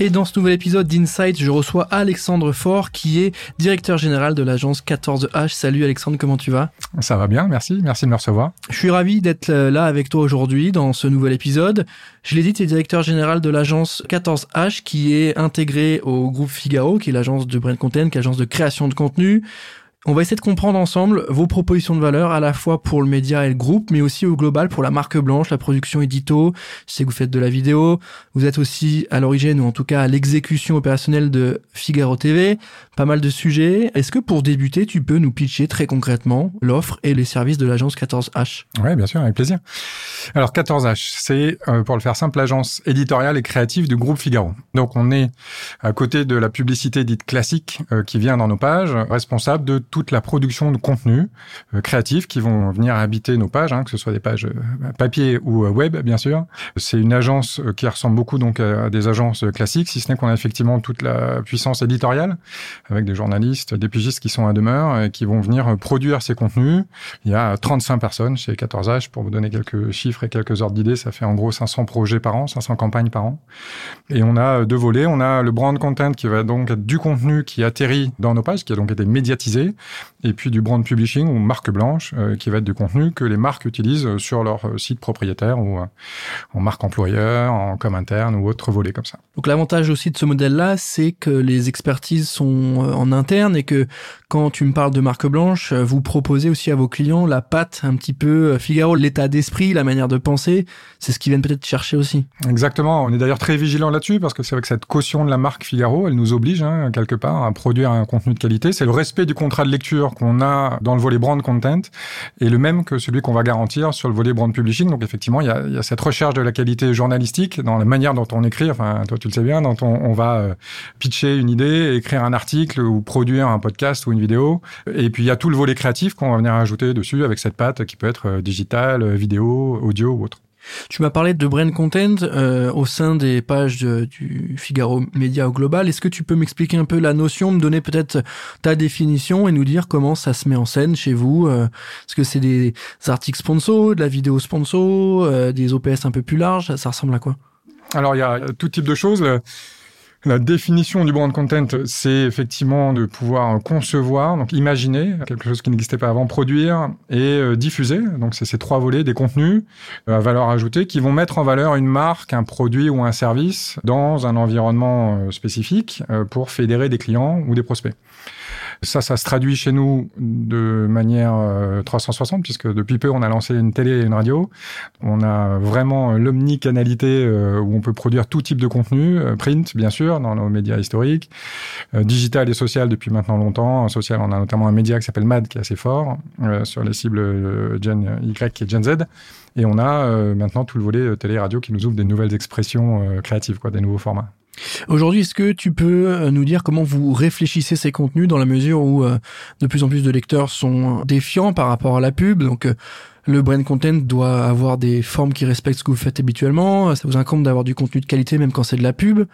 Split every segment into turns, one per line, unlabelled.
Et dans ce nouvel épisode d'Insight, je reçois Alexandre Faure, qui est directeur général de l'agence 14H. Salut Alexandre, comment tu vas?
Ça va bien, merci. Merci de me recevoir.
Je suis ravi d'être là avec toi aujourd'hui dans ce nouvel épisode. Je l'ai dit, tu es directeur général de l'agence 14H, qui est intégrée au groupe Figaro, qui est l'agence de brand content, qui est l'agence de création de contenu. On va essayer de comprendre ensemble vos propositions de valeur à la fois pour le média et le groupe, mais aussi au global pour la marque blanche, la production édito. Je sais que vous faites de la vidéo. Vous êtes aussi à l'origine, ou en tout cas à l'exécution opérationnelle de Figaro TV. Pas mal de sujets. Est-ce que pour débuter, tu peux nous pitcher très concrètement l'offre et les services de l'agence 14H
Oui, bien sûr, avec plaisir. Alors 14H, c'est, euh, pour le faire simple, l'agence éditoriale et créative du groupe Figaro. Donc on est à côté de la publicité dite classique euh, qui vient dans nos pages, responsable de toute la production de contenu euh, créatif qui vont venir habiter nos pages, hein, que ce soit des pages euh, papier ou euh, web, bien sûr. C'est une agence qui ressemble beaucoup donc à des agences classiques, si ce n'est qu'on a effectivement toute la puissance éditoriale avec des journalistes, des pigistes qui sont à demeure et qui vont venir produire ces contenus. Il y a 35 personnes chez 14H pour vous donner quelques chiffres et quelques ordres d'idées. Ça fait en gros 500 projets par an, 500 campagnes par an. Et on a deux volets. On a le brand content qui va donc être du contenu qui atterrit dans nos pages, qui a donc été médiatisé et puis du brand publishing ou marque blanche, euh, qui va être du contenu que les marques utilisent sur leur euh, site propriétaire ou euh, en marque employeur, en com interne ou autre volet comme ça.
Donc l'avantage aussi de ce modèle-là, c'est que les expertises sont en interne et que quand tu me parles de marque blanche, vous proposez aussi à vos clients la patte un petit peu Figaro, l'état d'esprit, la manière de penser. C'est ce qu'ils viennent peut-être chercher aussi.
Exactement. On est d'ailleurs très vigilant là-dessus parce que c'est avec cette caution de la marque Figaro, elle nous oblige hein, quelque part à produire un contenu de qualité. C'est le respect du contrat de lecture qu'on a dans le volet brand content est le même que celui qu'on va garantir sur le volet brand publishing. Donc effectivement, il y a, y a cette recherche de la qualité journalistique dans la manière dont on écrit. Enfin, toi tu le sais bien, dont on, on va euh, pitcher une idée, écrire un article ou produire un podcast ou une vidéo. Et puis il y a tout le volet créatif qu'on va venir ajouter dessus avec cette patte qui peut être euh, digitale, euh, vidéo, audio ou autre.
Tu m'as parlé de brand content euh, au sein des pages du Figaro Média au global. Est-ce que tu peux m'expliquer un peu la notion, me donner peut-être ta définition et nous dire comment ça se met en scène chez vous euh, Est-ce que c'est des articles sponsors, de la vidéo sponsor, euh, des OPS un peu plus larges Ça ressemble à quoi?
Alors il y a tout type de choses. La définition du brand content, c'est effectivement de pouvoir concevoir, donc imaginer quelque chose qui n'existait pas avant, produire et euh, diffuser. Donc c'est ces trois volets des contenus euh, à valeur ajoutée qui vont mettre en valeur une marque, un produit ou un service dans un environnement euh, spécifique pour fédérer des clients ou des prospects. Ça, ça se traduit chez nous de manière 360, puisque depuis peu, on a lancé une télé et une radio. On a vraiment l'omnicanalité où on peut produire tout type de contenu, print, bien sûr, dans nos médias historiques, euh, digital et social depuis maintenant longtemps. Social, on a notamment un média qui s'appelle MAD qui est assez fort euh, sur les cibles euh, Gen Y et Gen Z. Et on a maintenant tout le volet télé-radio qui nous ouvre des nouvelles expressions créatives, quoi, des nouveaux formats.
Aujourd'hui, est-ce que tu peux nous dire comment vous réfléchissez ces contenus dans la mesure où de plus en plus de lecteurs sont défiants par rapport à la pub? Donc, le brand content doit avoir des formes qui respectent ce que vous faites habituellement. Ça vous incombe d'avoir du contenu de qualité même quand c'est de la pub.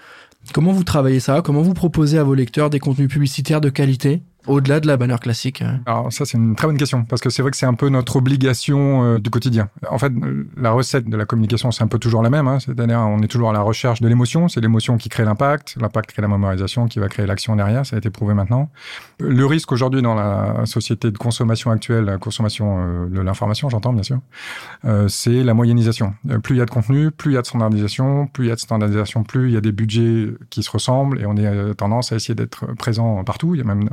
Comment vous travaillez ça? Comment vous proposez à vos lecteurs des contenus publicitaires de qualité? Au-delà de la bannière classique hein.
Alors ça c'est une très bonne question parce que c'est vrai que c'est un peu notre obligation euh, du quotidien. En fait, la recette de la communication c'est un peu toujours la même, hein. c'est-à-dire on est toujours à la recherche de l'émotion, c'est l'émotion qui crée l'impact, l'impact crée la mémorisation, qui va créer l'action derrière, ça a été prouvé maintenant. Le risque aujourd'hui dans la société de consommation actuelle, la consommation euh, de l'information, j'entends bien sûr, euh, c'est la moyennisation. Plus il y a de contenu, plus il y a de standardisation, plus il y a de standardisation, plus il y a des budgets qui se ressemblent et on est tendance à essayer d'être présent partout. Il y a même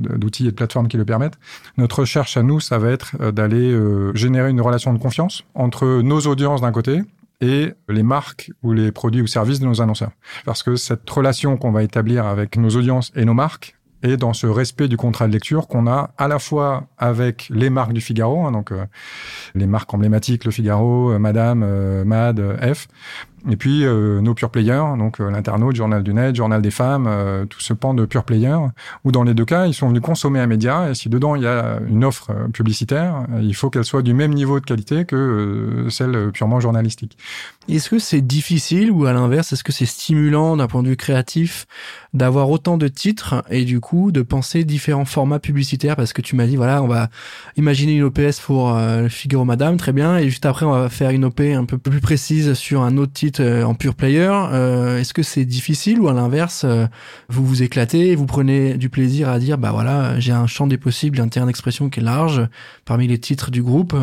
d'outils et de plateformes qui le permettent. Notre recherche à nous, ça va être euh, d'aller euh, générer une relation de confiance entre nos audiences d'un côté et les marques ou les produits ou services de nos annonceurs. Parce que cette relation qu'on va établir avec nos audiences et nos marques est dans ce respect du contrat de lecture qu'on a à la fois avec les marques du Figaro, hein, donc euh, les marques emblématiques, le Figaro, Madame, Mad, F, Et puis euh, nos pure players, donc euh, l'internaute, journal du net, journal des femmes, euh, tout ce pan de pure players, où dans les deux cas, ils sont venus consommer un média, et si dedans il y a une offre publicitaire, il faut qu'elle soit du même niveau de qualité que celle purement journalistique.
Est-ce que c'est difficile ou à l'inverse, est-ce que c'est stimulant d'un point de vue créatif d'avoir autant de titres et du coup de penser différents formats publicitaires? Parce que tu m'as dit voilà on va imaginer une OPS pour euh, Figaro Madame très bien et juste après on va faire une OP un peu plus précise sur un autre titre euh, en pure player euh, est-ce que c'est difficile ou à l'inverse euh, vous vous éclatez et vous prenez du plaisir à dire bah voilà j'ai un champ des possibles un terrain d'expression qui est large parmi les titres du groupe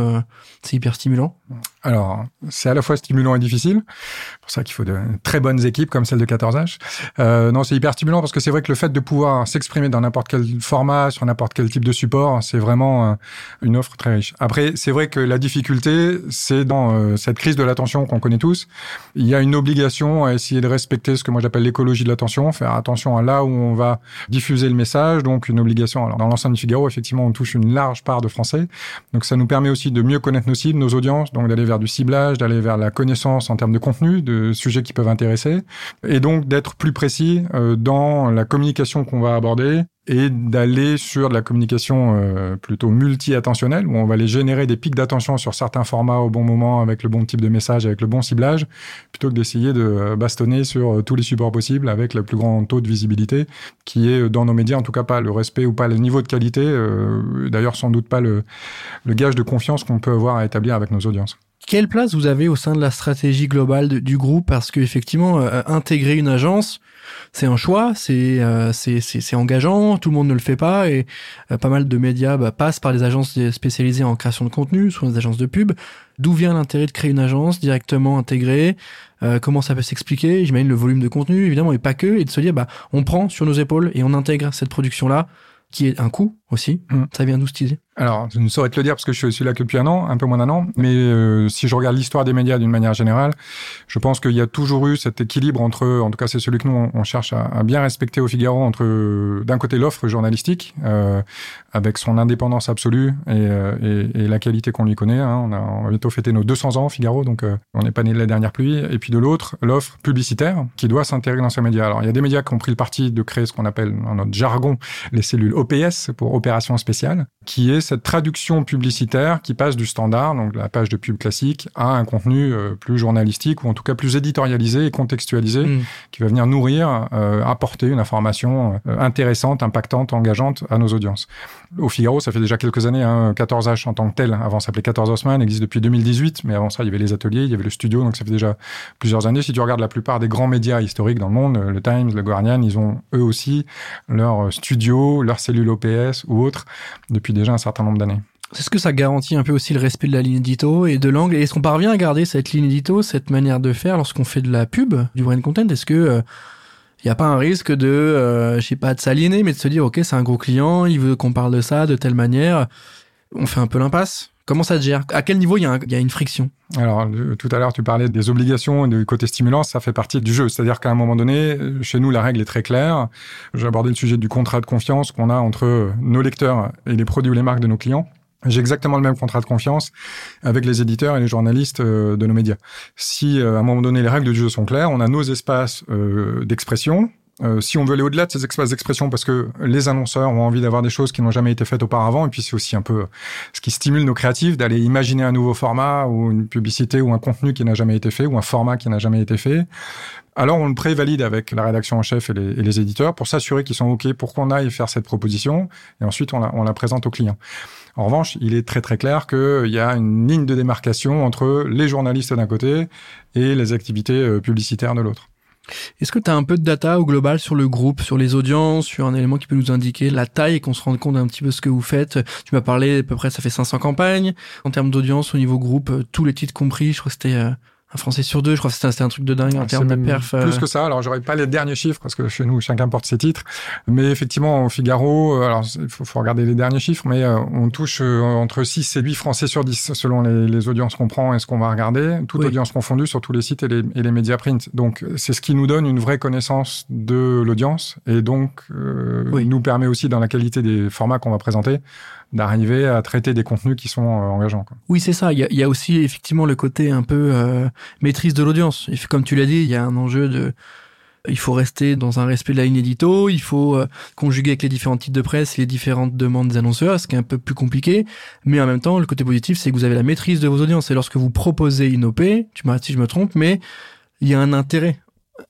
c'est hyper stimulant?
Alors, c'est à la fois stimulant et difficile. C'est pour ça qu'il faut de très bonnes équipes comme celle de 14H. Euh, non, c'est hyper stimulant parce que c'est vrai que le fait de pouvoir s'exprimer dans n'importe quel format, sur n'importe quel type de support, c'est vraiment euh, une offre très riche. Après, c'est vrai que la difficulté, c'est dans euh, cette crise de l'attention qu'on connaît tous. Il y a une obligation à essayer de respecter ce que moi j'appelle l'écologie de l'attention, faire attention à là où on va diffuser le message, donc une obligation. Alors, dans l'ensemble du Figaro, effectivement, on touche une large part de Français. Donc, ça nous permet aussi de mieux connaître nos cibles, nos audiences, donc d'aller vers du ciblage, d'aller vers la connaissance en termes de contenu, de sujets qui peuvent intéresser, et donc d'être plus précis euh, dans la communication qu'on va aborder et d'aller sur de la communication euh, plutôt multi-attentionnelle, où on va aller générer des pics d'attention sur certains formats au bon moment, avec le bon type de message, avec le bon ciblage, plutôt que d'essayer de euh, bastonner sur tous les supports possibles avec le plus grand taux de visibilité, qui est dans nos médias, en tout cas pas le respect ou pas le niveau de qualité, d'ailleurs sans doute pas le, le gage de confiance qu'on peut avoir à établir avec nos audiences.
Quelle place vous avez au sein de la stratégie globale du groupe? Parce que effectivement, euh, intégrer une agence, c'est un choix, euh, c'est c'est engageant, tout le monde ne le fait pas et euh, pas mal de médias bah, passent par des agences spécialisées en création de contenu, soit des agences de pub. D'où vient l'intérêt de créer une agence directement intégrée? Comment ça peut s'expliquer? J'imagine le volume de contenu, évidemment, et pas que, et de se dire, bah, on prend sur nos épaules et on intègre cette production-là, qui est un coût aussi. Mm. Ça vient d'où cette idée?
Alors, je ne saurais te le dire parce que je suis là que depuis un an, un peu moins d'un an, mais euh, si je regarde l'histoire des médias d'une manière générale, je pense qu'il y a toujours eu cet équilibre entre, en tout cas c'est celui que nous on cherche à, à bien respecter au Figaro, entre d'un côté l'offre journalistique, euh, avec son indépendance absolue et, euh, et, et la qualité qu'on lui connaît. Hein. On, a, on, va bientôt fêter nos 200 ans Figaro, donc euh, on n'est pas né de la dernière pluie. Et puis de l'autre, l'offre publicitaire qui doit s'intégrer dans ces médias. Alors il y a des médias qui ont pris le parti de créer ce qu'on appelle dans notre jargon les cellules OPS pour opération spéciale, qui est cette traduction publicitaire qui passe du standard, donc la page de pub classique, à un contenu euh, plus journalistique ou en tout cas plus éditorialisé et contextualisé, mm. qui va venir nourrir, euh, apporter une information euh, intéressante, impactante, engageante à nos audiences. Au Figaro, ça fait déjà quelques années, hein, 14H en tant que tel, avant ça s'appelait 14 Haussmann, existe depuis 2018, mais avant ça, il y avait les ateliers, il y avait le studio, donc ça fait déjà plusieurs années. Si tu regardes la plupart des grands médias historiques dans le monde, le Times, le Guardian, ils ont eux aussi leur studio, leur cellule OPS ou autre depuis déjà un certain nombre d'années.
C'est ce que ça garantit un peu aussi le respect de la ligne édito et de l'angle? Est-ce qu'on parvient à garder cette ligne édito, cette manière de faire lorsqu'on fait de la pub, du brand content? Est-ce que il euh, n'y a pas un risque de, euh, je sais pas, de s'aliéner, mais de se dire, ok, c'est un gros client, il veut qu'on parle de ça de telle manière? On fait un peu l'impasse. Comment ça se gère? À quel niveau il y, y, a une friction?
Alors, tout à l'heure, tu parlais des obligations et du côté stimulant, ça fait partie du jeu. C'est-à-dire qu'à un moment donné, chez nous, la règle est très claire. J'ai abordé le sujet du contrat de confiance qu'on a entre nos lecteurs et les produits ou les marques de nos clients. J'ai exactement le même contrat de confiance avec les éditeurs et les journalistes euh, de nos médias. Si euh, à un moment donné les règles du jeu sont claires, on a nos espaces euh, si on veut aller au-delà de ces espaces d'expression, parce que les annonceurs ont envie d'avoir des choses qui n'ont jamais été faites auparavant, et puis c'est aussi un peu ce qui stimule nos créatifs d'aller imaginer un nouveau format ou une publicité ou un contenu qui n'a jamais été fait ou un format qui n'a jamais été fait. Alors on le prévalide avec la rédaction en chef et les, éditeurs pour s'assurer qu'ils sont OK pour qu'on aille faire cette proposition, et ensuite on la, présente aux clients. En revanche, il est très très clair qu'il y a une ligne de démarcation entre les journalistes d'un côté et les activités euh, publicitaires de l'autre.
Est-ce que tu as un peu de data au global sur le groupe, sur les audiences, sur un élément qui peut nous indiquer la taille et qu'on se rende compte un petit peu ce que vous faites? Tu m'as parlé à peu près, ça fait 500 campagnes. En termes d'audience au niveau groupe, euh, tous les titres compris, je crois que c'était euh, un Français sur deux, je crois que c'était un truc de dingue en termes de perf.
Euh. Plus que ça, alors j'aurais pas les derniers chiffres parce que chez nous chacun porte ses titres, mais effectivement au Figaro, euh, alors il faut, faut, regarder les derniers chiffres, mais euh, on touche entre 6 et 8 Français sur 10 selon les, les audiences qu'on prend et ce qu'on va regarder, toute audience confondue sur tous les sites et les, et les médias print. Donc c'est ce qui nous donne une vraie connaissance de l'audience et donc euh, nous permet aussi dans la qualité des formats qu'on va présenter d'arriver à traiter des contenus qui sont engageants. Quoi.
Oui, c'est ça. Il y, a, aussi effectivement le côté un peu maîtrise de l'audience. Comme tu l'as dit, il y a un enjeu de il faut rester dans un respect de la ligne édito, il faut euh, conjuguer avec les différents titres de presse les différentes demandes des annonceurs, ce qui est un peu plus compliqué. Mais en même temps, le côté positif, c'est que vous avez la maîtrise de vos audiences. Et lorsque vous proposez une OP, tu m'arrêtes si je me trompe, mais il y a un intérêt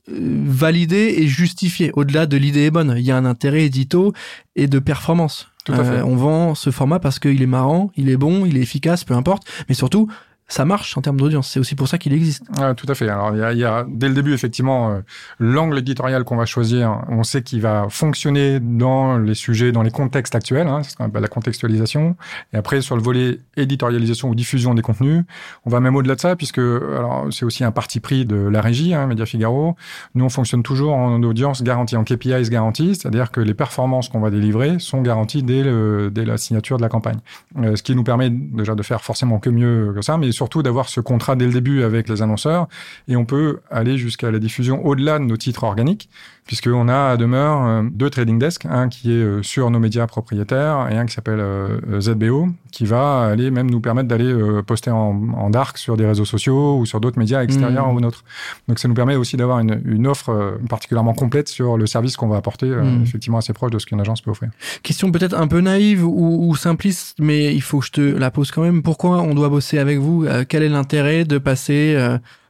euh, validé et justifié. Au-delà de l'idée est bonne, il y a un intérêt édito et de performance.
Tout à fait.
Euh, on vend ce format parce qu'il est marrant, il est bon, il est efficace, peu importe. Mais surtout, ça marche en termes d'audience. C'est aussi pour ça qu'il existe.
Ouais, tout à fait. Alors, il y a, y a dès le début, effectivement, euh, l'angle éditorial qu'on va choisir, on sait qu'il va fonctionner dans les sujets, dans les contextes actuels, hein, c'est ce qu'on appelle la contextualisation. Et après, sur le volet éditorialisation ou diffusion des contenus, on va même au-delà de ça, puisque alors c'est aussi un parti pris de la régie, hein, Média Figaro. Nous, on fonctionne toujours en audience garantie, en KPIs garantie, c'est-à-dire que les performances qu'on va délivrer sont garanties dès, le, dès la signature de la campagne. Euh, ce qui nous permet déjà de faire forcément que mieux que ça, mais surtout d'avoir ce contrat dès le début avec les annonceurs. Et on peut aller jusqu'à la diffusion au-delà de nos titres organiques puisqu'on a à demeure euh, deux trading desks, un qui est euh, sur nos médias propriétaires et un qui s'appelle euh, ZBO, qui va aller même nous permettre d'aller poster en, dark sur des réseaux sociaux ou sur d'autres médias extérieurs mmh. ou nôtres. Donc ça nous permet aussi d'avoir une, une, offre particulièrement complète sur le service qu'on va apporter, mmh. effectivement assez proche de ce qu'une agence peut offrir.
Question peut-être un peu naïve ou, ou, simpliste, mais il faut que je te la pose quand même. Pourquoi on doit bosser avec vous? Quel est l'intérêt de passer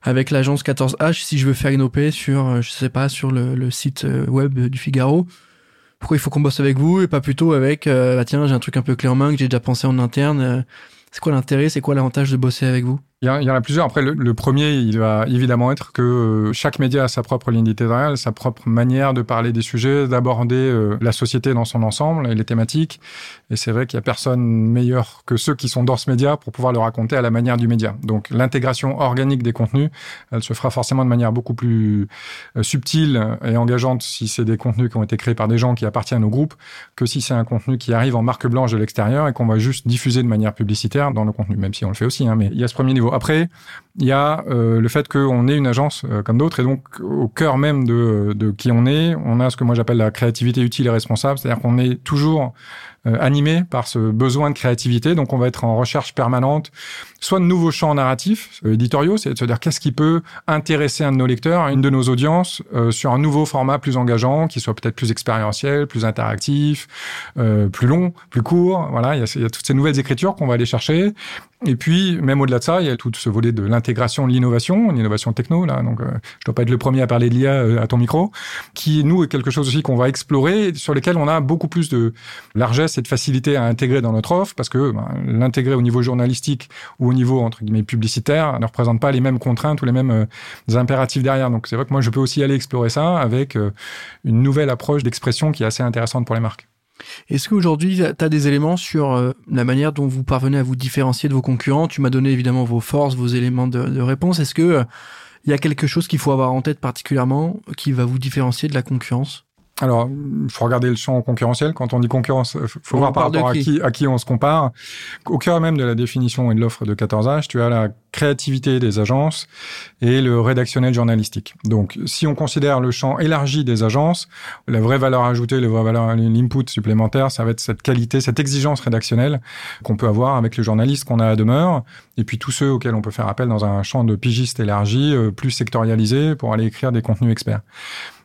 avec l'agence 14H si je veux faire une OP sur, euh, je sais pas, sur le, site euh, web du Figaro. Pourquoi il faut qu'on bosse avec vous et pas plutôt avec, euh, bah tiens, j'ai un truc un peu clé en main que j'ai déjà pensé en interne. c'est quoi l'intérêt C'est quoi l'avantage de bosser avec vous?
Il y, en a plusieurs. Après, le, premier, il va évidemment être que euh, chaque média a sa propre ligne éditoriale, sa propre manière de parler des sujets, d'aborder euh, la société dans son ensemble et les thématiques. Et c'est vrai qu'il y a personne meilleur que ceux qui sont dans ce média pour pouvoir le raconter à la manière du média. Donc, l'intégration organique des contenus, elle se fera forcément de manière beaucoup plus euh, subtile et engageante si c'est des contenus qui ont été créés par des gens qui appartiennent au groupe que si c'est un contenu qui arrive en marque blanche de l'extérieur et qu'on va juste diffuser de manière publicitaire dans nos contenus, même si on le fait aussi. Hein, mais il y a ce premier niveau. Après, il y a euh, le fait qu'on est une agence euh, comme d'autres et donc au cœur même de, de qui on est, on a ce que moi j'appelle la créativité utile et responsable, c'est-à-dire qu'on est toujours euh, animé par ce besoin de créativité. Donc, on va être en recherche permanente, soit de nouveaux champs narratifs euh, éditoriaux, c'est de se dire qu'est-ce qui peut intéresser un de nos lecteurs, une de nos audiences, euh, sur un nouveau format plus engageant, qui soit peut-être plus expérientiel, plus interactif, plus long, plus court. Voilà, il y, a, y a toutes ces nouvelles écritures qu'on va aller chercher. Et puis, même au-delà de ça, il y a tout ce volet de l'intégration, de l'innovation, l'innovation techno, là. Donc, je dois pas être le premier à parler de l'IA à ton micro, qui, nous, est quelque chose aussi qu'on va explorer, sur lesquels on a beaucoup plus de largesse cette facilité à intégrer dans notre offre parce que ben, l'intégrer au niveau journalistique ou au niveau entre guillemets publicitaire ne représente pas les mêmes contraintes ou les mêmes euh, impératifs derrière. Donc c'est vrai que moi je peux aussi aller explorer ça avec euh, une nouvelle approche d'expression qui est assez intéressante pour les marques.
Est-ce qu'aujourd'hui, tu as des éléments sur euh, la manière dont vous parvenez à vous différencier de vos concurrents? Tu m'as donné évidemment vos forces, vos éléments de, de réponse. Est-ce que il y a quelque chose qu'il faut avoir en tête particulièrement qui va vous différencier de la concurrence?
Alors, il faut regarder le champ concurrentiel. Quand on dit concurrence, il faut voir par rapport à qui, à qui on se compare. Au cœur même de la définition et de l'offre de 14H, tu as la créativité des agences et le rédactionnel journalistique. Donc, si on considère le champ élargi des agences, la vraie valeur ajoutée, la vraie valeur, l'input supplémentaire, ça va être cette qualité, cette exigence rédactionnelle qu'on peut avoir avec les journalistes qu'on a à demeure, et puis tous ceux auxquels on peut faire appel dans un champ de pigiste élargi, euh, plus sectorialisé, pour aller écrire des contenus experts.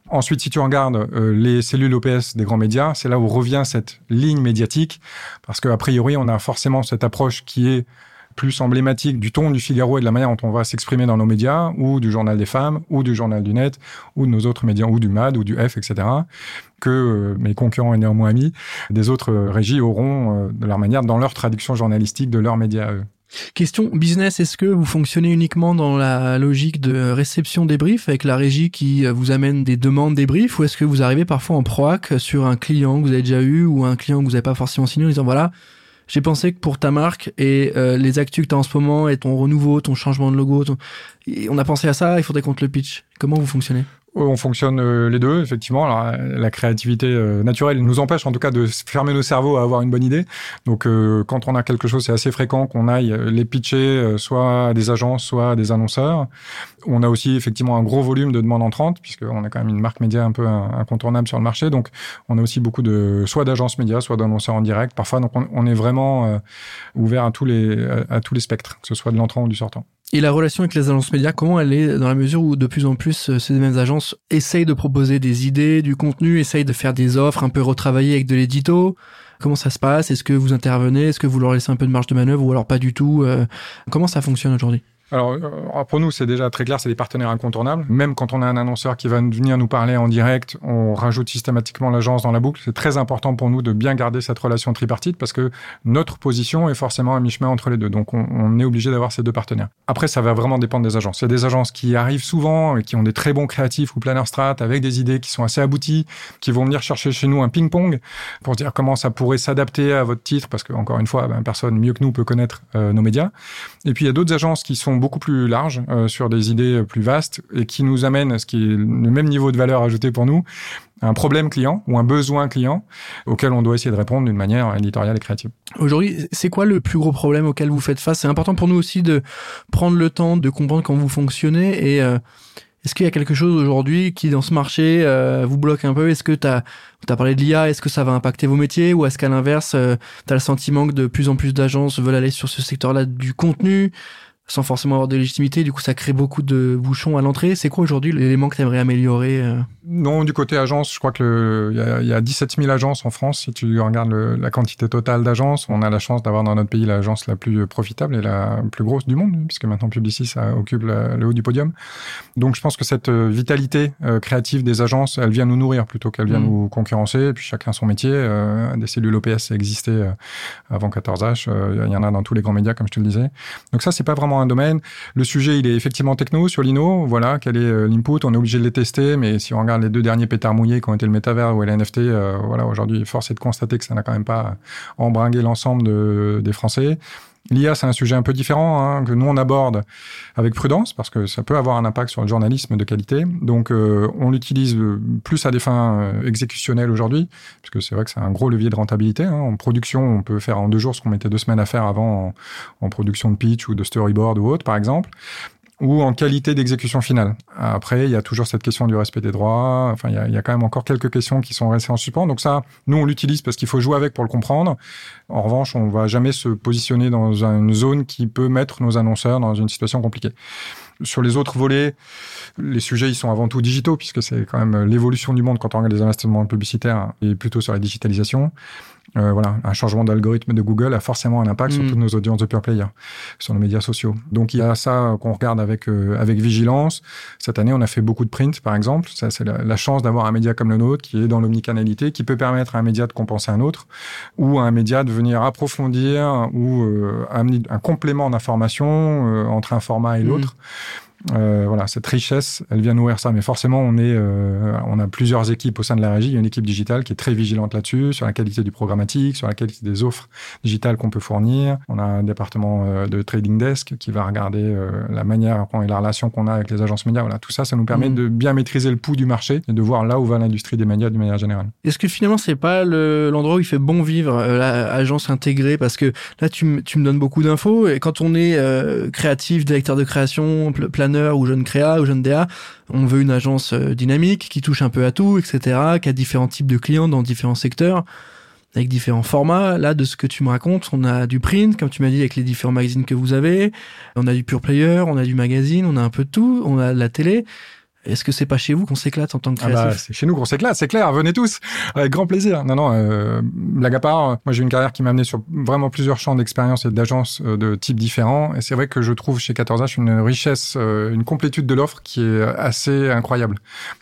Ensuite, si tu regardes euh, les cellules OPS des grands médias, c'est là où revient cette ligne médiatique, parce qu'a priori, on a forcément cette approche qui est plus emblématique du ton du Figaro et de la manière dont on va s'exprimer dans nos médias, ou du Journal des femmes, ou du Journal du Net, ou de nos autres médias, ou du MAD, ou du F, etc., que euh, mes concurrents et néanmoins amis des autres régies auront euh, de leur manière dans leur traduction journalistique de leurs médias.
Question business, est-ce que vous fonctionnez uniquement dans la logique de réception des briefs avec la régie qui vous amène des demandes des briefs ou est-ce que vous arrivez parfois en proac sur un client que vous avez déjà eu ou un client que vous n'avez pas forcément signé en disant voilà, j'ai pensé que pour ta marque et euh, les actus que tu as en ce moment et ton renouveau, ton changement de logo, on a pensé à ça, il faudrait qu'on te le pitch. Comment vous fonctionnez?
On fonctionne euh, les deux, effectivement. Alors, la créativité euh, naturelle nous empêche, en tout cas, de fermer nos cerveaux à avoir une bonne idée. Donc, euh, quand on a quelque chose, c'est assez fréquent qu'on aille les pitcher soit à des agences, soit à des annonceurs. On a aussi effectivement un gros volume de demandes entrantes, puisqu'on est quand même une marque média un peu incontournable sur le marché. Donc, on a aussi beaucoup de soit d'agences médias, soit d'annonceurs en direct. Parfois, donc, on, est vraiment ouvert à tous les à tous les spectres, que ce soit de l'entrant ou du sortant.
Et la relation avec les agences médias, comment elle est dans la mesure où de plus en plus euh, ces mêmes agences essayent de proposer des idées, du contenu, essayent de faire des offres un peu retravaillées avec de l'édito? Comment ça se passe? Est-ce que vous intervenez? Est-ce que vous leur laissez un peu de marge de manœuvre ou alors pas du tout euh, Comment ça fonctionne aujourd'hui?
Alors, euh, pour nous, c'est déjà très clair, c'est des partenaires incontournables. Même quand on a un annonceur qui va venir nous parler en direct, on rajoute systématiquement l'agence dans la boucle. C'est très important pour nous de bien garder cette relation tripartite parce que notre position est forcément à mi-chemin entre les deux. Donc, on, est obligé d'avoir ces deux partenaires. Après, ça va vraiment dépendre des agences. Il y a des agences qui arrivent souvent et qui ont des très bons créatifs ou planner strat avec des idées qui sont assez abouties, qui vont venir chercher chez nous un ping-pong pour dire comment ça pourrait s'adapter à votre titre parce que, encore une fois, ben, personne mieux que nous peut connaître euh, nos médias. Et puis, il y a d'autres agences qui sont beaucoup plus larges, euh, sur des idées plus vastes et qui nous amènent ce qui est le même niveau de valeur ajoutée pour nous, un problème client ou un besoin client auquel on doit essayer de répondre d'une manière éditoriale et créative.
Aujourd'hui, c'est quoi le plus gros problème auquel vous faites face? C'est important pour nous aussi de prendre le temps de comprendre comment vous fonctionnez et euh, est-ce qu'il y a quelque chose aujourd'hui qui, dans ce marché, euh, vous bloque un peu? Est-ce que tu as, as, parlé de l'IA Est-ce que ça va impacter vos métiers? Ou est-ce qu'à l'inverse, euh, tu as le sentiment que de plus en plus d'agences veulent aller sur ce secteur-là du contenu? Sans forcément avoir de légitimité. Du coup, ça crée beaucoup de bouchons à l'entrée. C'est quoi aujourd'hui l'élément que tu aimerais améliorer euh?
Non, du côté agence, je crois que il y a, y a 17 000 agences en France. Si tu regardes le, la quantité totale d'agences, on a la chance d'avoir dans notre pays l'agence la plus profitable et la plus grosse du monde, puisque maintenant Publicis ça occupe le haut du podium. Donc, je pense que cette euh, vitalité euh, créative des agences, elle vient nous nourrir plutôt qu'elle vient mmh. nous concurrencer. Et puis chacun son métier. des cellules OPS existaient avant 14H. Il y en a dans tous les grands médias, comme je te le disais. Donc ça, c'est pas vraiment un domaine. Le sujet, il est effectivement techno sur Lino. Voilà, quel est euh, l'input? On est obligé de les tester, mais si on regarde les deux derniers pétards mouillés qui ont été le métavers ou les NFT, euh, voilà, aujourd'hui, force est de constater que ça n'a quand même pas embringué l'ensemble de, des Français. L'IA, c'est un sujet un peu différent hein, que nous on aborde avec prudence parce que ça peut avoir un impact sur le journalisme de qualité. Donc, euh, on l'utilise plus à des fins euh, exécutionnelles aujourd'hui, puisque c'est vrai que c'est un gros levier de rentabilité. Hein. En production, on peut faire en deux jours ce qu'on mettait deux semaines à faire avant en production de pitch ou de storyboard ou autre, par exemple ou en qualité d'exécution finale. Après, il y a toujours cette question du respect des droits. Enfin, il y a, quand même encore quelques questions qui sont restées en suspens. Donc ça, nous, on l'utilise parce qu'il faut jouer avec pour le comprendre. En revanche, on va jamais se positionner dans une zone qui peut mettre nos annonceurs dans une situation compliquée. Sur les autres volets, les sujets, ils sont avant tout digitaux, puisque c'est quand même l'évolution du monde quand on regarde les investissements publicitaires, et plutôt sur la digitalisation. Euh, voilà, un changement d'algorithme de Google a forcément un impact sur mm. toutes nos audiences de pure player, sur nos médias sociaux. Donc il y a ça qu'on regarde avec euh, avec vigilance. Cette année, on a fait beaucoup de print, par exemple. Ça, c'est la, chance d'avoir un média comme le nôtre qui est dans l'omnicanalité, qui peut permettre à un média de compenser un autre, ou à un média de venir approfondir ou euh, amener un complément d'information entre un format et mm. l'autre. Euh, voilà, cette richesse, elle vient nourrir ça. Mais forcément, on est, euh, on a plusieurs équipes au sein de la régie. Il y a une équipe digitale qui est très vigilante là-dessus, sur la qualité du programmatique, sur la qualité des offres digitales qu'on peut fournir. On a un département euh, de trading desk qui va regarder la manière et la relation qu'on a avec les agences médias. Voilà, tout ça, ça nous permet mmh. de bien maîtriser le pouls du marché et de voir là où va l'industrie des médias d'une manière générale.
Est-ce que finalement, c'est pas l'endroit où il fait bon vivre l'agence intégrée? Parce que là, tu, tu me donnes beaucoup d'infos et quand on est créatif, directeur de création, planeur ou jeune créa ou jeune DA, on veut une agence euh, dynamique qui touche un peu à tout, etc., qui a différents types de clients dans différents secteurs avec différents formats. Là, de ce que tu me racontes, on a du print, comme tu m'as dit, avec les différents magazines que vous avez. On a du pure player, on a du magazine, on a un peu de tout. On a de la télé. Est-ce que c'est pas chez vous qu'on s'éclate en tant que créatif ah bah,
C'est chez nous qu'on s'éclate, c'est clair. Venez tous, avec grand plaisir. Non, non, euh, blague à part, moi j'ai une carrière qui m'a amené sur vraiment plusieurs champs d'expérience et d'agences euh, de types différents. Et c'est vrai que je trouve chez 14H une richesse, euh, une complétude de l'offre qui est assez incroyable.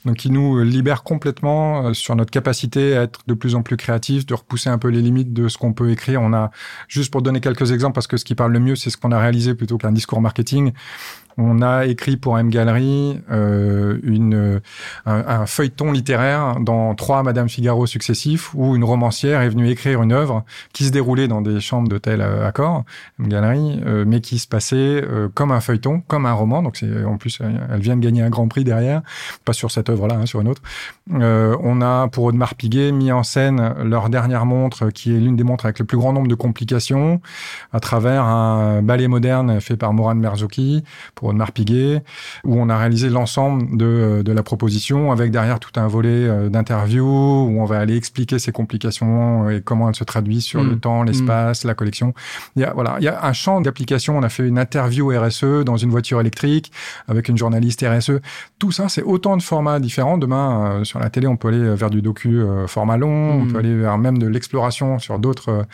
Donc qui nous libère complètement euh, sur notre capacité à être de plus en plus créatif, de repousser un peu les limites de ce qu'on peut écrire. On a, juste pour donner quelques exemples, parce que ce qui parle le mieux, c'est ce qu'on a réalisé plutôt qu'un discours marketing On a écrit pour M Gallery euh, une, un, feuilleton littéraire dans trois Madame Figaro successifs où une romancière est venue écrire une œuvre qui se déroulait dans des chambres d'hôtel à accord, M Gallery, euh, mais qui se passait euh, comme un feuilleton, comme un roman. Donc c'est en plus, elle vient de gagner un grand prix derrière, pas sur cette œuvre-là, hein, sur une autre. Euh, on a pour Audemars Piguet mis en scène leur dernière montre, qui est l'une des montres avec le plus grand nombre de complications, à travers un ballet moderne fait par Moran Merzouki Audemars Piguet, où on a réalisé l'ensemble de, de la proposition avec derrière tout un volet euh, d'interview où on va aller expliquer ces complications et comment elles se traduisent sur le mm. temps, l'espace, mm. la collection. Il y a, voilà, il y a un champ d'application. On a fait une interview RSE dans une voiture électrique avec une journaliste RSE. Tout ça, c'est autant de formats différents. Demain, euh, sur la télé, on peut aller vers du docu euh, format long, on peut mm. aller vers même de l'exploration sur d'autres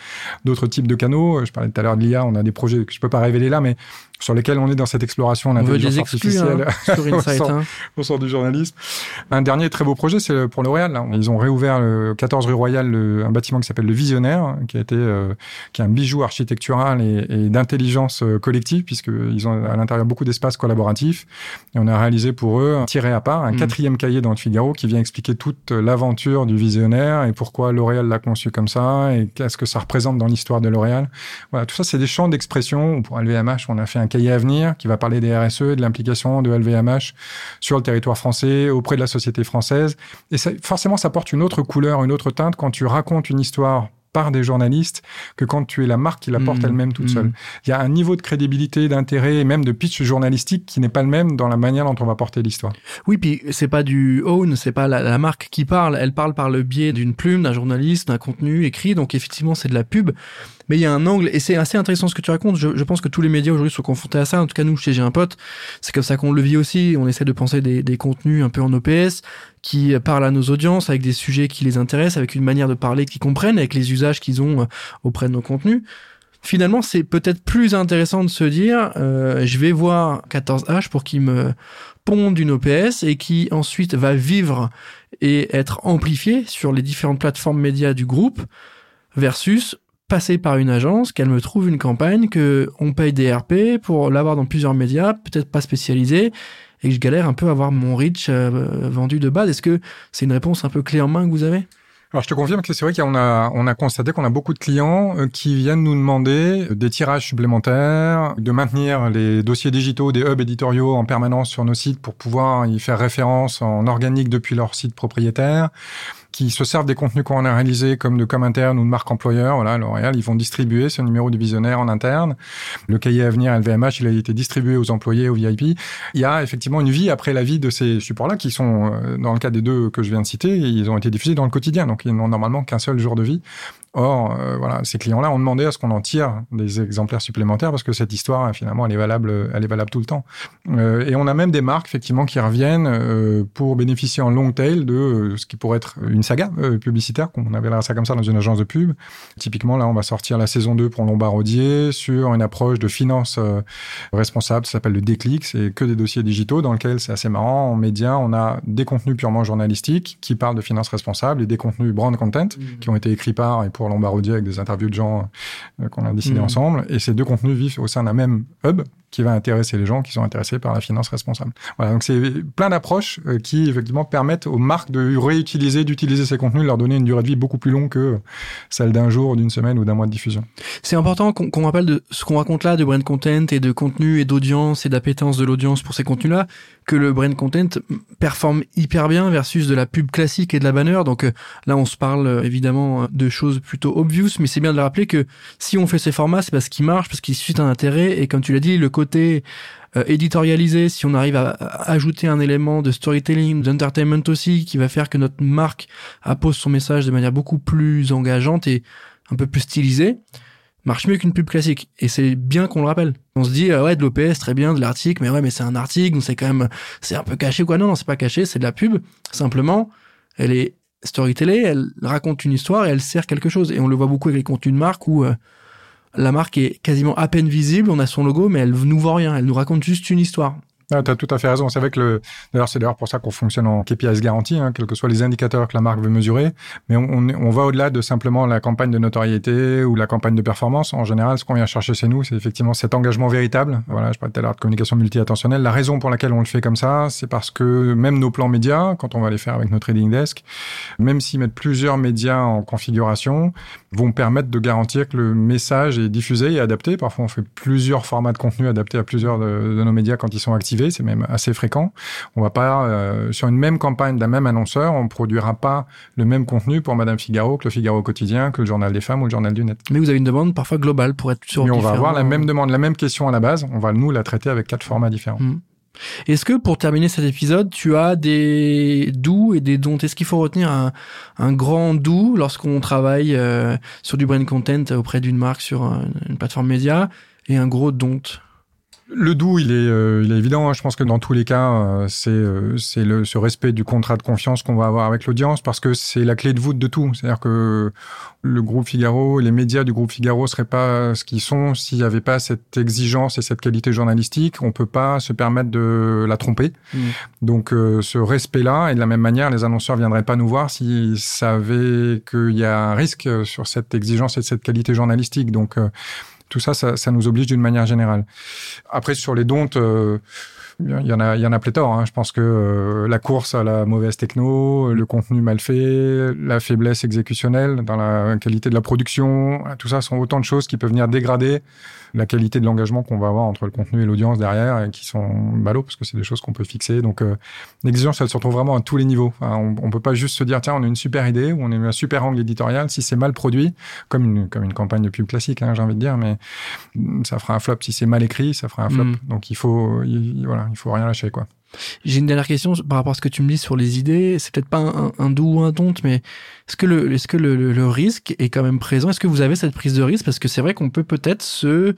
d'autres types de canaux. Je parlais tout à l'heure de l'IA, on a des projets que je peux pas révéler là, mais sur lesquels on est dans cette exploration
l'intelligence artificielle hein, sur Insight,
hein. au sort du journalisme. Un dernier très beau projet, c'est pour L'Oréal. Ils ont réouvert le 14 rue Royale un bâtiment qui s'appelle le Visionnaire, qui a été euh, qui est un bijou architectural et, et d'intelligence euh, collective, puisqu'ils ont à l'intérieur beaucoup d'espaces collaboratifs. Et on a réalisé pour eux un tiré à part, un mm. quatrième cahier dans le Figaro qui vient expliquer toute l'aventure du Visionnaire et pourquoi L'Oréal l'a conçu comme ça et qu'est-ce que ça représente dans l'histoire de L'Oréal. Voilà, tout ça, c'est des champs d'expression. Pour LVMH, on a fait un cahier à venir qui va parler des RSE et de l'implication de LVMH sur le territoire français, auprès de la société française. Et ça, forcément, ça porte une autre couleur, une autre teinte quand tu racontes une histoire par des journalistes que quand tu es la marque qui la porte mmh. elle-même toute seule. Mmh. Il y a un niveau de crédibilité, d'intérêt et même de pitch journalistique qui n'est pas le même dans la manière dont on va porter l'histoire.
Oui, puis c'est pas du own, c'est pas la, marque qui parle, elle parle par le biais d'une plume, d'un journaliste, d'un contenu écrit, donc effectivement c'est de la pub. Mais il y a un angle, et c'est assez intéressant ce que tu racontes. Je, pense que tous les médias aujourd'hui sont confrontés à ça. En tout cas, nous, chez J'ai un pote, c'est comme ça qu'on le vit aussi. On essaie de penser des, des contenus un peu en OPS qui parlent à nos audiences avec des sujets qui les intéressent, avec une manière de parler qu'ils comprennent, avec les usages qu'ils ont euh, auprès de nos contenus. Finalement, c'est peut-être plus intéressant de se dire, euh, je vais voir 14H pour qu'il me ponde une OPS et qui ensuite va vivre et être amplifié sur les différentes plateformes médias du groupe versus passer par une agence, qu'elle me trouve une campagne, que on paye des RP pour l'avoir dans plusieurs médias, peut-être pas spécialisés, et que je galère un peu à avoir mon reach euh, vendu de base. Est-ce que c'est une réponse un peu clé en main que vous avez?
Alors je te confirme que c'est vrai qu'on a on a constaté qu'on a beaucoup de clients euh, qui viennent nous demander des tirages supplémentaires, de maintenir les dossiers digitaux des hubs éditoriaux en permanence sur nos sites pour pouvoir y faire référence en organique depuis leur site propriétaire qui se servent des contenus qu'on a réalisés comme de com interne ou de marque employeur. Voilà, L'Oréal, ils vont distribuer ce numéro du visionnaire en interne. Le cahier à venir LVMH, il a été distribué aux employés, aux VIP. Il y a effectivement une vie après la vie de ces supports-là qui sont, euh, dans le cas des deux que je viens de citer, ils ont été diffusés dans le quotidien. Donc, ils n'ont normalement qu'un seul jour de vie. Or, euh, voilà, ces clients-là ont demandé à ce qu'on en tire des exemplaires supplémentaires parce que cette histoire, finalement, elle est valable, elle est valable tout le temps. Euh, et on a même des marques, effectivement, qui reviennent euh, pour bénéficier en long tail de ce qui pourrait être une saga publicitaire, qu'on avait là ça comme ça dans une agence de pub. Typiquement, là, on va sortir la saison 2 pour Lombardier sur une approche de finance responsable, ça s'appelle le déclic, c'est que des dossiers digitaux dans lequel c'est assez marrant. En médias, on a des contenus purement journalistiques qui parlent de finance responsable et des contenus brand content mmh. qui ont été écrits par et pour pour avec des interviews de gens euh, qu'on a décidé mmh. ensemble. Et ces deux contenus vivent au sein d'un même hub qui va intéresser les gens qui sont intéressés par la finance responsable. Voilà, donc c'est plein d'approches euh, qui effectivement permettent aux marques de réutiliser, d'utiliser ces contenus, leur donner une durée de vie beaucoup plus longue que celle d'un jour, d'une semaine ou d'un mois de diffusion.
C'est important qu'on rappelle de ce qu'on raconte là de brand content et de contenu et d'audience et d'appétence de l'audience pour ces contenus-là, que le brand content performe hyper bien versus de la pub classique et de la banner. Donc euh, là, on se parle euh, évidemment de choses plutôt obvious, mais c'est bien de rappeler que si on fait ces formats, c'est parce qu'ils marchent, parce qu'ils suscitent un intérêt et comme tu l'as dit, le euh, éditorialisé, si on arrive à, ajouter un élément de storytelling, d'entertainment aussi, qui va faire que notre marque appose son message de manière beaucoup plus engageante et un peu plus stylisée, marche mieux qu'une pub classique. Et c'est bien qu'on le rappelle. On se dit, euh, ouais, de l'OPS, très bien, de l'article, mais ouais, mais c'est un article, c'est quand même, c'est un peu caché, quoi. Non, non, c'est pas caché, c'est de la pub. Simplement, elle est storytellée, elle raconte une histoire et elle sert quelque chose. Et on le voit beaucoup avec les contenus de marque où, euh, la marque est quasiment à peine visible, on a son logo, mais elle nous vend rien, elle nous raconte juste une histoire.
Ah, tu as tout à fait raison. C'est vrai que le, d'ailleurs, c'est d'ailleurs pour ça qu'on fonctionne en KPIs garantie, hein, quels que soient les indicateurs que la marque veut mesurer. Mais on, on, on va au-delà de simplement la campagne de notoriété ou la campagne de performance. En général, ce qu'on vient chercher chez nous, c'est effectivement cet engagement véritable. Voilà, je parlais tout à l'heure de communication multi-attentionnelle. La raison pour laquelle on le fait comme ça, c'est parce que même nos plans médias, quand on va les faire avec notre trading desk, même s'ils mettent plusieurs médias en configuration, vont permettre de garantir que le message est diffusé et adapté. Parfois, on fait plusieurs formats de contenu adaptés à plusieurs de, de nos médias quand ils sont activés c'est même assez fréquent. On va pas euh, sur une même campagne d'un même annonceur, on produira pas le même contenu pour Madame Figaro que le Figaro quotidien, que le Journal des femmes ou le Journal du Net.
Mais vous avez une demande parfois globale pour être sur.
Mais on va avoir la même demande, la même question à la base. On va nous la traiter avec quatre formats différents. Mmh.
Est-ce que pour terminer cet épisode, tu as des doux et des dons? Est-ce qu'il faut retenir un, grand doux lorsqu'on travaille euh, sur du brand content auprès d'une marque sur une plateforme média et un gros don
le doux, il est, euh, il est évident. Hein. Je pense que dans tous les cas, euh, c'est euh, c'est le ce respect du contrat de confiance qu'on va avoir avec l'audience parce que c'est la clé de voûte de tout. C'est-à-dire que le groupe Figaro, les médias du groupe Figaro seraient pas ce qu'ils sont s'il n'y avait pas cette exigence et cette qualité journalistique. On peut pas se permettre de la tromper. Mmh. Donc ce respect-là et de la même manière, les annonceurs viendraient pas nous voir s'ils savaient qu'il y a un risque sur cette exigence et cette qualité journalistique. Donc tout ça, ça, nous oblige d'une manière générale. Après, sur les dons, euh, il y en a, il y en a pléthore. Hein. Je pense que euh, la course à la mauvaise techno, le contenu mal fait, la faiblesse exécutionnelle dans la qualité de la production, tout ça sont autant de choses qui peuvent venir dégrader la qualité de l'engagement qu'on va avoir entre le contenu et l'audience derrière, et qui sont ballot parce que c'est des choses qu'on peut fixer. Donc euh, l'exigence, elle se retrouve vraiment à tous les niveaux. Enfin, on, on peut pas juste se dire tiens, on a une super idée ou on a un super angle éditorial. Si c'est mal produit, comme une comme une campagne de pub classique, hein, j'ai envie de dire, mais ça fera un flop. Si c'est mal écrit, ça fera un flop. Mm. Donc il faut, il, voilà, il faut rien lâcher, quoi.
J'ai une dernière question par rapport à ce que tu me dis sur les idées. C'est peut-être pas un, doux ou un tonte, mais est-ce que le, est-ce que le, risque est quand même présent? Est-ce que vous avez cette prise de risque? Parce que c'est vrai qu'on peut peut-être se,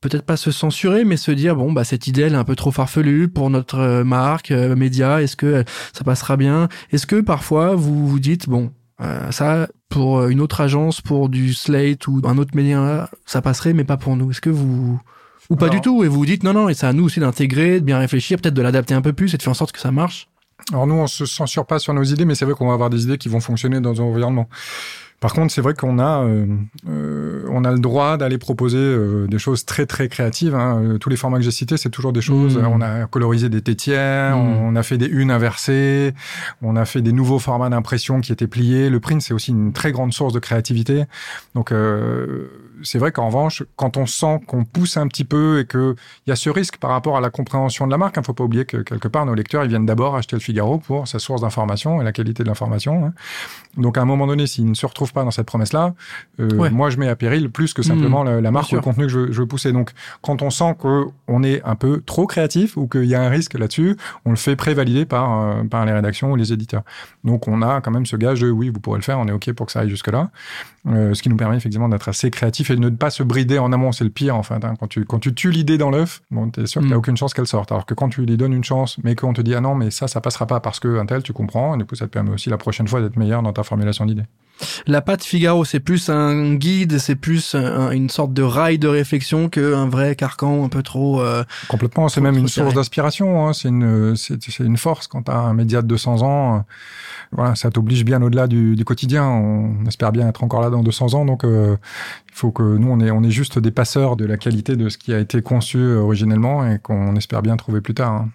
peut-être pas se censurer, mais se dire bon bah cette idée elle est un peu trop farfelue pour notre euh, marque euh, média. Est-ce que euh, ça passera bien? Est-ce que parfois vous vous dites bon ça pour une autre agence, pour du Slate ou un autre média, ça passerait, mais pas pour nous? Est-ce que vous ou pas du tout, et vous vous dites non, non, et c'est à nous aussi d'intégrer, de bien réfléchir, peut-être de l'adapter un peu plus et de faire en sorte que ça marche
Alors nous, on se censure pas sur nos idées, mais c'est vrai qu'on va avoir des idées qui vont fonctionner dans un environnement. Par contre, c'est vrai qu'on a, euh, euh, on a le droit d'aller proposer euh, des choses très très créatives. Hein. Tous les formats que j'ai cités, c'est toujours des choses. Mmh. On a colorisé des tétières, mmh. on a fait des unes inversées, on a fait des nouveaux formats d'impression qui étaient pliés. Le print, c'est aussi une très grande source de créativité. Donc c'est vrai qu'en revanche, quand on sent qu'on pousse un petit peu et qu'il y a ce risque par rapport à la compréhension de la marque, il hein, ne faut pas oublier que quelque part, nos lecteurs, ils viennent d'abord acheter le Figaro pour sa source d'information et la qualité de l'information. Hein. Donc à un moment donné, s'ils ne se retrouvent pas dans cette promesse-là, euh, ouais. moi je mets à péril plus que simplement mmh, la, la, marque ou le contenu que je, je, veux pousser. Donc quand on sent qu'on est un peu trop créatif ou qu'il y a un risque là-dessus, on le fait prévalider par, euh, par les rédactions ou les éditeurs. Donc on a quand même ce gage de oui, vous pourrez le faire, on est OK pour que ça aille jusque-là. Euh, ce qui nous permet effectivement d'être assez créatif et ne pas se brider en amont, c'est le pire en fait. Hein. Quand tu quand tu tues l'idée dans l'œuf, bon, t'es sûr mm. qu'il n'y a aucune chance qu'elle sorte. Alors que quand tu lui donnes une chance, mais qu'on te dit ah non mais ça ça passera pas parce que un tel tu comprends, et du coup ça te permet aussi la prochaine fois d'être meilleur dans ta formulation d'idées.
La patte Figaro, c'est plus un guide, c'est plus un, une sorte de rail de réflexion qu'un vrai carcan un peu trop. Euh,
Complètement, c'est même une source d'inspiration. Hein. C'est une, c'est une force quand t'as un média de 200 ans. Euh, voilà, ça t'oblige bien au-delà du, du, quotidien. On espère bien être encore là dans 200 ans, donc euh, il faut que nous on est, on est juste des passeurs de la qualité de ce qui a été conçu originellement et qu'on espère bien trouver plus tard. Hein.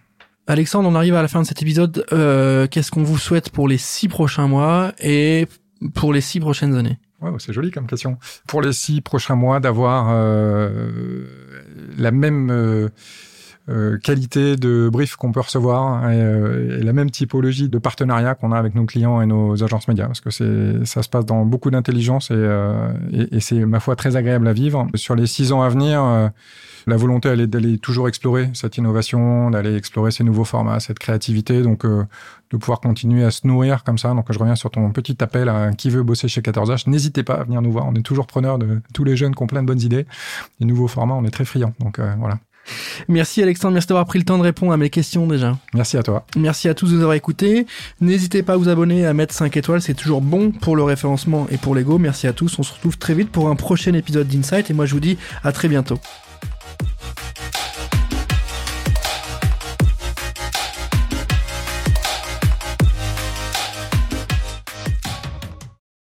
Alexandre, on arrive à la fin de cet épisode. Euh, Qu'est-ce qu'on vous souhaite pour les six prochains mois et pour les six prochaines années
Ouais, c'est joli comme question. Pour les six prochains mois, d'avoir euh, la même euh, qualité de brief qu'on peut recevoir et, euh, et, la même typologie de partenariat qu'on a avec nos clients et nos agences médias, parce que c'est ça se passe dans beaucoup d'intelligence et, euh, et, c'est ma foi très agréable à vivre. Sur les six ans à venir euh, la volonté elle est d'aller toujours explorer cette innovation, d'aller explorer ces nouveaux formats, cette créativité, donc euh, de pouvoir continuer à se nourrir comme ça. Donc je reviens sur ton petit appel à qui veut bosser chez 14H, n'hésitez pas à venir nous voir. On est toujours preneur de tous les jeunes qui ont plein de bonnes idées. Les nouveaux formats, on est très friands. Donc voilà.
Merci Alexandre, merci d'avoir pris le temps de répondre à mes questions déjà.
Merci à toi.
Merci à tous de nous avoir écoutés. N'hésitez pas à vous abonner, à mettre 5 étoiles, c'est toujours bon pour le référencement et pour l'ego. Merci à tous, on se retrouve très vite pour un prochain épisode d'Insight et moi je vous dis à très bientôt.